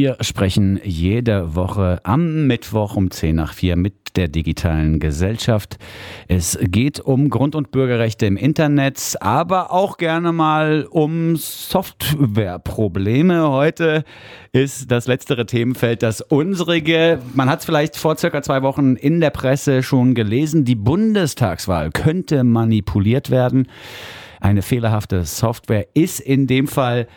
Wir sprechen jede Woche am Mittwoch um 10 nach 4 mit der digitalen Gesellschaft. Es geht um Grund- und Bürgerrechte im Internet, aber auch gerne mal um Softwareprobleme. Heute ist das letztere Themenfeld das unsrige. Man hat es vielleicht vor circa zwei Wochen in der Presse schon gelesen. Die Bundestagswahl könnte manipuliert werden. Eine fehlerhafte Software ist in dem Fall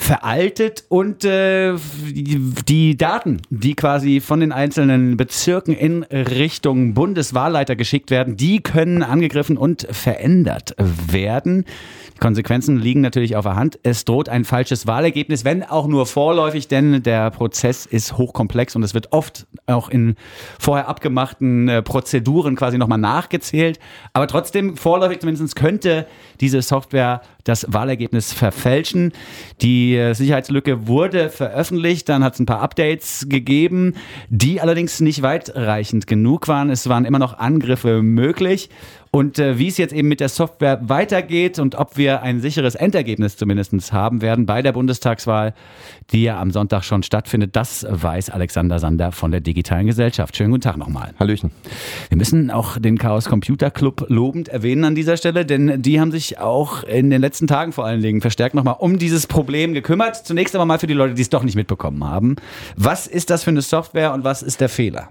veraltet und äh, die Daten, die quasi von den einzelnen Bezirken in Richtung Bundeswahlleiter geschickt werden, die können angegriffen und verändert werden. Die Konsequenzen liegen natürlich auf der Hand. Es droht ein falsches Wahlergebnis, wenn auch nur vorläufig, denn der Prozess ist hochkomplex und es wird oft auch in vorher abgemachten äh, Prozeduren quasi nochmal nachgezählt. Aber trotzdem, vorläufig zumindest könnte diese Software das Wahlergebnis verfälschen. Die äh, Sicherheitslücke wurde veröffentlicht, dann hat es ein paar Updates gegeben, die allerdings nicht weitreichend genug waren. Es waren immer noch Angriffe möglich. Und äh, wie es jetzt eben mit der Software weitergeht und ob wir ein sicheres Endergebnis zumindest haben werden bei der Bundestagswahl, die ja am Sonntag schon stattfindet, das weiß Alexander Sander von der Digitalen Gesellschaft. Schönen guten Tag nochmal. Hallöchen. Wir müssen auch den Chaos Computer Club lobend erwähnen an dieser Stelle, denn die haben sich auch in den letzten Tagen vor allen Dingen verstärkt nochmal um dieses Problem gekümmert. Zunächst aber mal für die Leute, die es doch nicht mitbekommen haben. Was ist das für eine Software und was ist der Fehler?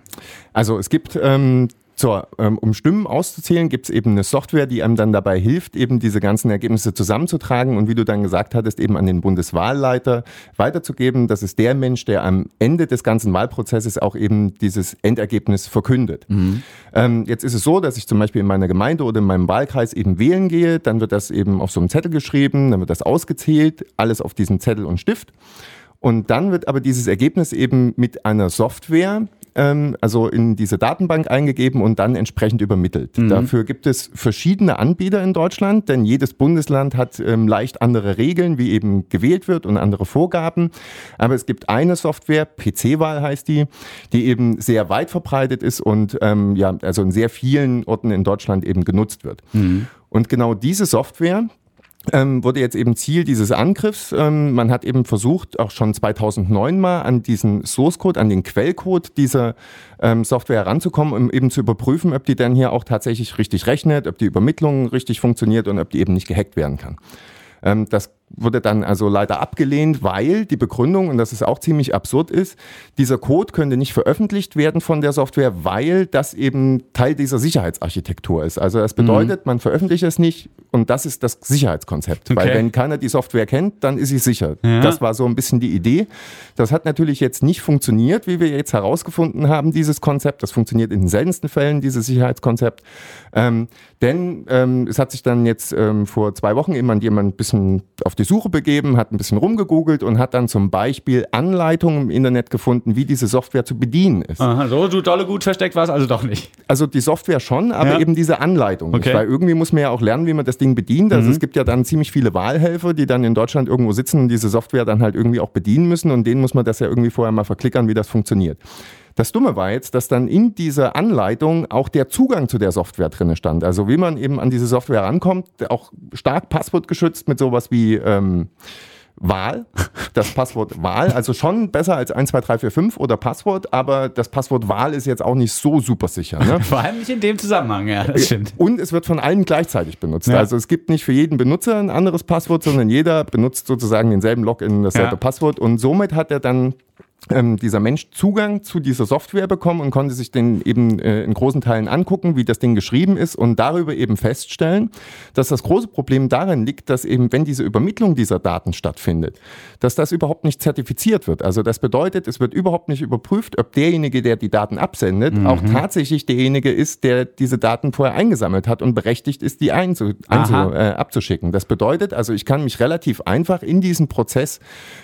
Also es gibt ähm, so, ähm, um Stimmen auszuzählen, gibt es eben eine Software, die einem dann dabei hilft, eben diese ganzen Ergebnisse zusammenzutragen und wie du dann gesagt hattest, eben an den Bundeswahlleiter weiterzugeben. Das ist der Mensch, der am Ende des ganzen Wahlprozesses auch eben dieses Endergebnis verkündet. Mhm. Ähm, jetzt ist es so, dass ich zum Beispiel in meiner Gemeinde oder in meinem Wahlkreis eben wählen gehe, dann wird das eben auf so einem Zettel geschrieben, dann wird das ausgezählt, alles auf diesen Zettel und Stift. Und dann wird aber dieses Ergebnis eben mit einer Software ähm, also in diese Datenbank eingegeben und dann entsprechend übermittelt. Mhm. Dafür gibt es verschiedene Anbieter in Deutschland, denn jedes Bundesland hat ähm, leicht andere Regeln, wie eben gewählt wird und andere Vorgaben. Aber es gibt eine Software, PC-Wahl heißt die, die eben sehr weit verbreitet ist und ähm, ja, also in sehr vielen Orten in Deutschland eben genutzt wird. Mhm. Und genau diese Software, ähm, wurde jetzt eben Ziel dieses Angriffs. Ähm, man hat eben versucht, auch schon 2009 mal an diesen Source Code, an den Quellcode dieser ähm, Software heranzukommen, um eben zu überprüfen, ob die dann hier auch tatsächlich richtig rechnet, ob die Übermittlung richtig funktioniert und ob die eben nicht gehackt werden kann. Ähm, das wurde dann also leider abgelehnt, weil die Begründung, und das ist auch ziemlich absurd ist, dieser Code könnte nicht veröffentlicht werden von der Software, weil das eben Teil dieser Sicherheitsarchitektur ist. Also das bedeutet, mhm. man veröffentlicht es nicht und das ist das Sicherheitskonzept. Okay. Weil wenn keiner die Software kennt, dann ist sie sicher. Ja. Das war so ein bisschen die Idee. Das hat natürlich jetzt nicht funktioniert, wie wir jetzt herausgefunden haben, dieses Konzept. Das funktioniert in den seltensten Fällen, dieses Sicherheitskonzept. Ähm, denn ähm, es hat sich dann jetzt ähm, vor zwei Wochen eben jemand ein bisschen auf die Suche begeben, hat ein bisschen rumgegoogelt und hat dann zum Beispiel Anleitungen im Internet gefunden, wie diese Software zu bedienen ist. Aha, so du dolle gut versteckt war es also doch nicht. Also die Software schon, aber ja. eben diese Anleitung. Okay. Weil irgendwie muss man ja auch lernen, wie man das Ding bedient. Also mhm. es gibt ja dann ziemlich viele Wahlhelfer, die dann in Deutschland irgendwo sitzen und diese Software dann halt irgendwie auch bedienen müssen und denen muss man das ja irgendwie vorher mal verklickern, wie das funktioniert. Das Dumme war jetzt, dass dann in dieser Anleitung auch der Zugang zu der Software drin stand. Also wie man eben an diese Software rankommt, auch stark passwortgeschützt mit sowas wie ähm, Wahl, das Passwort Wahl, also schon besser als 1, 2, 3, 4, 5 oder Passwort, aber das Passwort Wahl ist jetzt auch nicht so super sicher. Ne? Vor allem nicht in dem Zusammenhang, ja, das stimmt. Und es wird von allen gleichzeitig benutzt. Ja. Also es gibt nicht für jeden Benutzer ein anderes Passwort, sondern jeder benutzt sozusagen denselben Login, dasselbe ja. Passwort und somit hat er dann ähm, dieser Mensch Zugang zu dieser Software bekommen und konnte sich den eben äh, in großen Teilen angucken, wie das Ding geschrieben ist und darüber eben feststellen, dass das große Problem darin liegt, dass eben, wenn diese Übermittlung dieser Daten stattfindet, dass das überhaupt nicht zertifiziert wird. Also das bedeutet, es wird überhaupt nicht überprüft, ob derjenige, der die Daten absendet, mhm. auch tatsächlich derjenige ist, der diese Daten vorher eingesammelt hat und berechtigt ist, die einzu, einzu äh, abzuschicken. Das bedeutet also, ich kann mich relativ einfach in diesen Prozess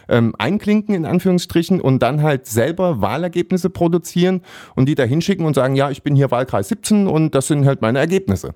ähm, einklinken, in Anführungsstrichen, und dann halt selber Wahlergebnisse produzieren und die da hinschicken und sagen, ja, ich bin hier Wahlkreis 17 und das sind halt meine Ergebnisse.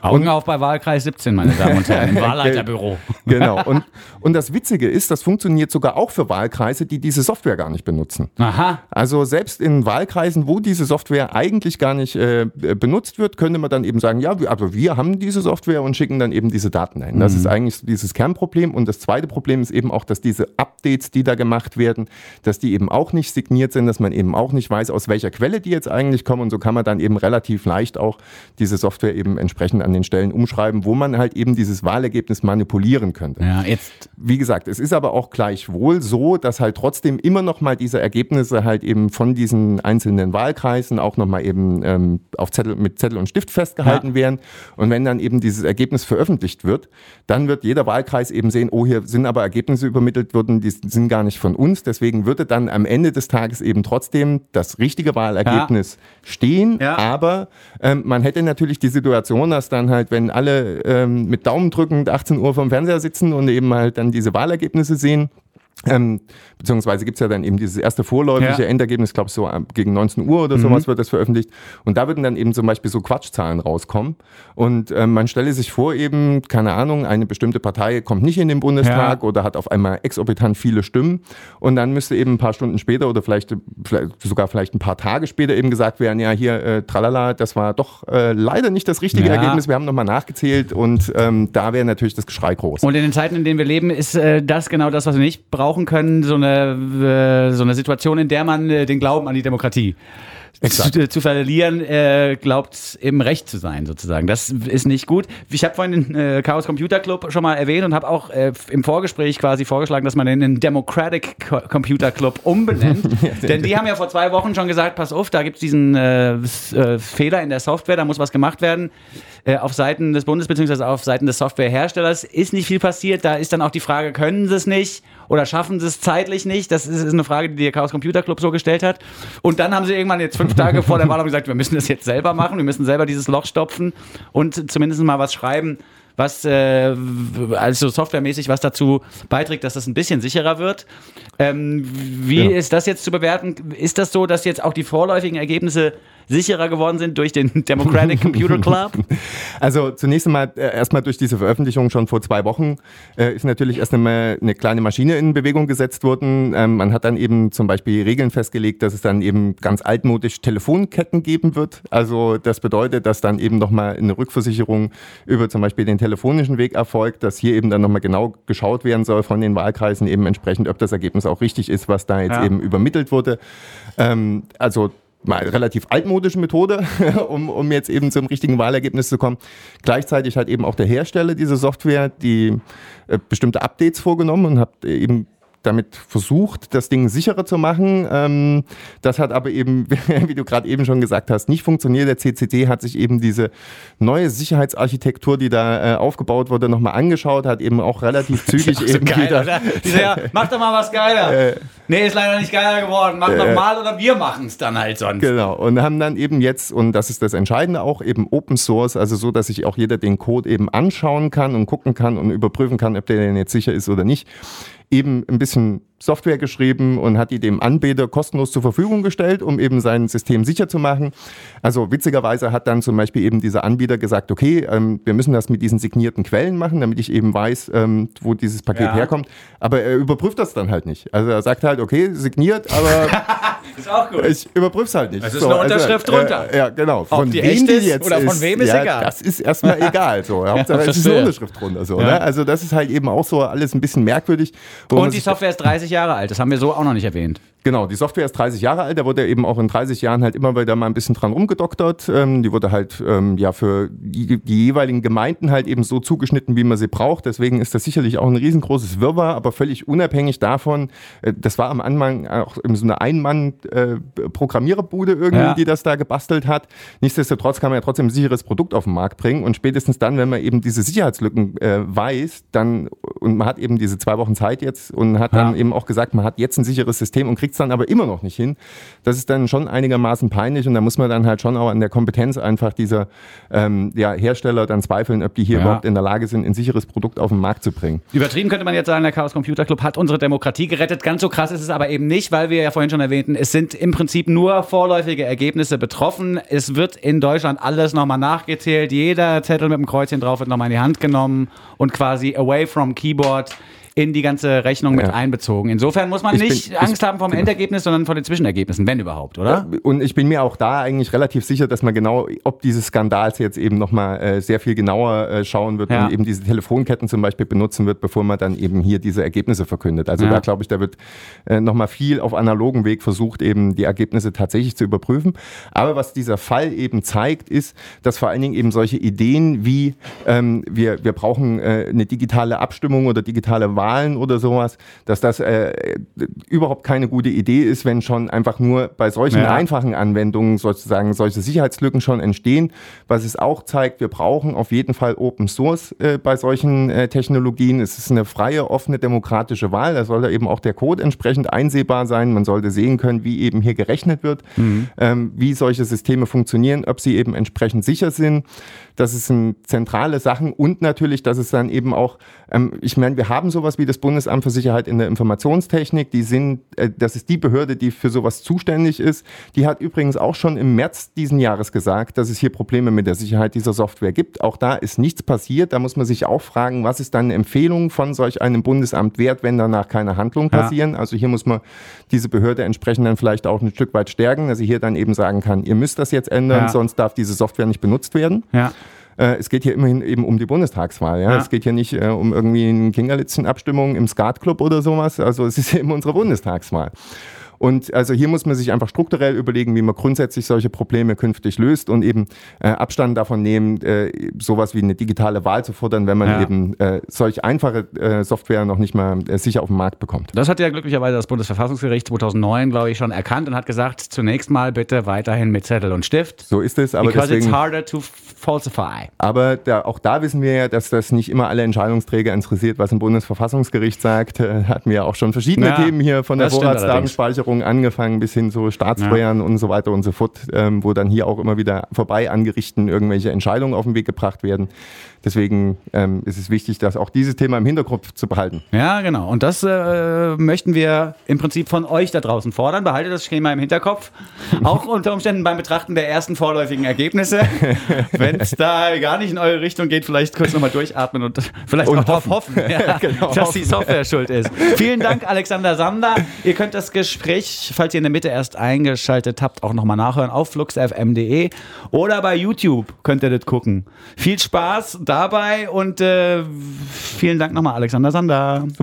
Augen und, auf bei Wahlkreis 17, meine Damen und Herren, im Wahlleiterbüro. genau. Und, und das Witzige ist, das funktioniert sogar auch für Wahlkreise, die diese Software gar nicht benutzen. Aha. Also selbst in Wahlkreisen, wo diese Software eigentlich gar nicht äh, benutzt wird, könnte man dann eben sagen, ja, aber also wir haben diese Software und schicken dann eben diese Daten ein. Das mhm. ist eigentlich dieses Kernproblem. Und das zweite Problem ist eben auch, dass diese Updates, die da gemacht werden, dass die eben auch nicht signiert sind, dass man eben auch nicht weiß, aus welcher Quelle die jetzt eigentlich kommen. Und so kann man dann eben relativ leicht auch diese Software eben entsprechend an den Stellen umschreiben, wo man halt eben dieses Wahlergebnis manipulieren könnte. Ja, jetzt. Wie gesagt, es ist aber auch gleichwohl so, dass halt trotzdem immer noch mal diese Ergebnisse halt eben von diesen einzelnen Wahlkreisen auch noch mal eben ähm, auf Zettel, mit Zettel und Stift festgehalten ja. werden. Und wenn dann eben dieses Ergebnis veröffentlicht wird, dann wird jeder Wahlkreis eben sehen, oh, hier sind aber Ergebnisse übermittelt worden, die sind gar nicht von uns. Deswegen würde dann am Ende des Tages eben trotzdem das richtige Wahlergebnis ja. stehen. Ja. Aber ähm, man hätte natürlich die Situation, dass dann halt, wenn alle ähm, mit Daumen drückend 18 Uhr vom Fernseher sitzen und eben halt dann diese Wahlergebnisse sehen, ähm, beziehungsweise gibt es ja dann eben dieses erste vorläufige ja. Endergebnis, glaube ich, so ähm, gegen 19 Uhr oder sowas mhm. wird das veröffentlicht. Und da würden dann eben zum Beispiel so Quatschzahlen rauskommen. Und ähm, man stelle sich vor, eben, keine Ahnung, eine bestimmte Partei kommt nicht in den Bundestag ja. oder hat auf einmal exorbitant viele Stimmen. Und dann müsste eben ein paar Stunden später oder vielleicht, vielleicht sogar vielleicht ein paar Tage später eben gesagt werden, ja, hier, äh, tralala, das war doch äh, leider nicht das richtige ja. Ergebnis. Wir haben nochmal nachgezählt und ähm, da wäre natürlich das Geschrei groß. Und in den Zeiten, in denen wir leben, ist äh, das genau das, was wir nicht brauchen brauchen können, so eine, äh, so eine Situation, in der man äh, den Glauben an die Demokratie zu, zu, verlieren, äh, glaubt eben recht zu sein, sozusagen. Das ist nicht gut. Ich habe vorhin den äh, Chaos Computer Club schon mal erwähnt und habe auch äh, im Vorgespräch quasi vorgeschlagen, dass man den in Democratic Co Computer Club umbenennt. Denn die haben ja vor zwei Wochen schon gesagt, pass auf, da gibt es diesen äh, äh, Fehler in der Software, da muss was gemacht werden. Äh, auf Seiten des Bundes bzw. auf Seiten des Softwareherstellers ist nicht viel passiert. Da ist dann auch die Frage, können sie es nicht oder schaffen sie es zeitlich nicht? Das ist, ist eine Frage, die der Chaos Computer Club so gestellt hat. Und dann haben sie irgendwann jetzt fünf Tage vor der Wahl gesagt, wir müssen das jetzt selber machen, wir müssen selber dieses Loch stopfen und zumindest mal was schreiben, was äh, also softwaremäßig was dazu beiträgt, dass das ein bisschen sicherer wird. Ähm, wie ja. ist das jetzt zu bewerten? Ist das so, dass jetzt auch die vorläufigen Ergebnisse sicherer geworden sind durch den Democratic Computer Club? Also zunächst einmal äh, erstmal durch diese Veröffentlichung schon vor zwei Wochen äh, ist natürlich erst einmal eine kleine Maschine in Bewegung gesetzt worden. Ähm, man hat dann eben zum Beispiel Regeln festgelegt, dass es dann eben ganz altmodisch Telefonketten geben wird. Also das bedeutet, dass dann eben nochmal eine Rückversicherung über zum Beispiel den telefonischen Weg erfolgt, dass hier eben dann nochmal genau geschaut werden soll von den Wahlkreisen eben entsprechend, ob das Ergebnis auch richtig ist, was da jetzt ja. eben übermittelt wurde. Ähm, also mal relativ altmodische Methode, um, um jetzt eben zum richtigen Wahlergebnis zu kommen. Gleichzeitig hat eben auch der Hersteller diese Software die äh, bestimmte Updates vorgenommen und hat eben damit versucht, das Ding sicherer zu machen. Ähm, das hat aber eben, wie du gerade eben schon gesagt hast, nicht funktioniert. Der CCC hat sich eben diese neue Sicherheitsarchitektur, die da äh, aufgebaut wurde, nochmal angeschaut, hat eben auch relativ zügig so eben geil, wieder... Dieser, mach doch mal was geiler. Äh, nee, ist leider nicht geiler geworden. Mach äh, doch mal oder wir machen es dann halt sonst. Genau. Und haben dann eben jetzt, und das ist das Entscheidende auch, eben Open Source, also so, dass sich auch jeder den Code eben anschauen kann und gucken kann und überprüfen kann, ob der denn jetzt sicher ist oder nicht eben ein bisschen Software geschrieben und hat die dem Anbieter kostenlos zur Verfügung gestellt, um eben sein System sicher zu machen. Also witzigerweise hat dann zum Beispiel eben dieser Anbieter gesagt, okay, ähm, wir müssen das mit diesen signierten Quellen machen, damit ich eben weiß, ähm, wo dieses Paket ja. herkommt. Aber er überprüft das dann halt nicht. Also er sagt halt, okay, signiert, aber ist auch gut. ich überprüfe es halt nicht. Es ist so, eine also, Unterschrift also, drunter. Äh, ja, genau. Von Ob die wem die jetzt oder von wem ist, ja, egal. Das ist erstmal egal. So. Hauptsache, es ist eine Unterschrift drunter. So, ja. ne? Also das ist halt eben auch so alles ein bisschen merkwürdig. Und die Software ist 30 Jahre alt. Das haben wir so auch noch nicht erwähnt. Genau, die Software ist 30 Jahre alt, da wurde eben auch in 30 Jahren halt immer wieder mal ein bisschen dran rumgedoktert. Ähm, die wurde halt ähm, ja für die, die, jeweiligen Gemeinden halt eben so zugeschnitten, wie man sie braucht. Deswegen ist das sicherlich auch ein riesengroßes Wirrwarr, aber völlig unabhängig davon. Äh, das war am Anfang auch so eine Ein-Mann-Programmiererbude äh, irgendwie, ja. die das da gebastelt hat. Nichtsdestotrotz kann man ja trotzdem ein sicheres Produkt auf den Markt bringen und spätestens dann, wenn man eben diese Sicherheitslücken äh, weiß, dann und man hat eben diese zwei Wochen Zeit jetzt und hat dann ja. eben auch gesagt, man hat jetzt ein sicheres System und kriegt kriegt es dann aber immer noch nicht hin. Das ist dann schon einigermaßen peinlich und da muss man dann halt schon auch an der Kompetenz einfach dieser ähm, ja, Hersteller dann zweifeln, ob die hier ja. überhaupt in der Lage sind, ein sicheres Produkt auf den Markt zu bringen. Übertrieben könnte man jetzt sagen, der Chaos Computer Club hat unsere Demokratie gerettet. Ganz so krass ist es aber eben nicht, weil wir ja vorhin schon erwähnten, es sind im Prinzip nur vorläufige Ergebnisse betroffen. Es wird in Deutschland alles nochmal nachgezählt. Jeder Zettel mit dem Kreuzchen drauf wird nochmal in die Hand genommen und quasi away from Keyboard in die ganze Rechnung mit Ja. einbezogen. Insofern muss man Ich bin- nicht ich- Angst haben vom genau. Endergebnis, sondern von den Zwischenergebnissen, wenn überhaupt, oder? Und ich bin mir auch da eigentlich relativ sicher, dass man genau, ob dieses Skandals jetzt eben nochmal äh, sehr viel genauer äh, schauen wird Ja. und eben diese Telefonketten zum Beispiel benutzen wird, bevor man dann eben hier diese Ergebnisse verkündet. Also Ja. da glaube ich, da wird äh, nochmal viel auf analogen Weg versucht, eben die Ergebnisse tatsächlich zu überprüfen. Aber was dieser Fall eben zeigt, ist, dass vor allen Dingen eben solche Ideen wie ähm, wir, wir brauchen äh, eine digitale Abstimmung oder digitale Wahlen oder sowas, dass das äh, überhaupt keine gute Idee ist, wenn schon einfach nur bei solchen Ja. einfachen Anwendungen sozusagen solche Sicherheitslücken schon entstehen. Was es auch zeigt, wir brauchen auf jeden Fall Open Source äh, bei solchen äh, Technologien. Es ist eine freie, offene, demokratische Wahl. Da soll da eben auch der Code entsprechend einsehbar sein. Man sollte sehen können, wie eben hier gerechnet wird, ähm, wie solche Systeme funktionieren, ob sie eben entsprechend sicher sind. Das sind zentrale Sachen und natürlich, dass es dann eben auch, ähm, ich meine, wir haben sowas wie das Bundesamt für Sicherheit in der Informationstechnik. Die sind, äh, das ist die Behörde, die für sowas zuständig ist. Die hat übrigens auch schon im März diesen Jahres gesagt, dass es hier Probleme mit der Sicherheit dieser Software gibt. Auch da ist nichts passiert. Da muss man sich auch fragen, was ist dann eine Empfehlung von solch einem Bundesamt wert, wenn danach keine Handlungen Ja. passieren. Also hier muss man diese Behörde entsprechend dann vielleicht auch ein Stück weit stärken, dass sie hier dann eben sagen kann, ihr müsst das jetzt ändern, Ja. sonst darf diese Software nicht benutzt werden. Ja. Äh, es geht hier immerhin eben um die Bundestagswahl. Ja? Ja. Es geht hier nicht äh, um irgendwie eine Kingerlitzen-Abstimmung im Skatclub oder sowas. Also es ist eben unsere Bundestagswahl. Und also hier muss man sich einfach strukturell überlegen, wie man grundsätzlich solche Probleme künftig löst und eben äh, Abstand davon nehmen, äh, sowas wie eine digitale Wahl zu fordern, wenn man Ja. eben äh, solch einfache äh, Software noch nicht mal äh, sicher auf den Markt bekommt. Das hat ja glücklicherweise das Bundesverfassungsgericht 2009, glaube ich, schon erkannt und hat gesagt, zunächst mal bitte weiterhin mit Zettel und Stift. So ist es, aber because deswegen. it's harder to falsify. Aber da, auch da wissen wir ja, dass das nicht immer alle Entscheidungsträger interessiert, was ein Bundesverfassungsgericht sagt. Äh, hatten wir ja auch schon verschiedene Ja, Themen hier von der das Vorratsdatenspeicherung angefangen bis hin zu Staatssteuern und so weiter und so fort, ähm, wo dann hier auch immer wieder vorbei an Gerichten irgendwelche Entscheidungen auf den Weg gebracht werden. Deswegen ähm, ist es wichtig, dass auch dieses Thema im Hinterkopf zu behalten. Ja, genau. Und das äh, möchten wir im Prinzip von euch da draußen fordern. Behaltet das Schema im Hinterkopf. Auch unter Umständen beim Betrachten der ersten vorläufigen Ergebnisse. Wenn es da gar nicht in eure Richtung geht, vielleicht kurz nochmal durchatmen und vielleicht Und auch darauf hoffen. hoffen, ja, Genau, dass die hoffen. Software schuld ist. Vielen Dank, Alexander Sander. Ihr könnt das Gespräch, falls ihr in der Mitte erst eingeschaltet habt, auch nochmal nachhören auf fluxfm.de oder bei YouTube könnt ihr das gucken. Viel Spaß dabei und äh, vielen Dank nochmal, Alexander Sander.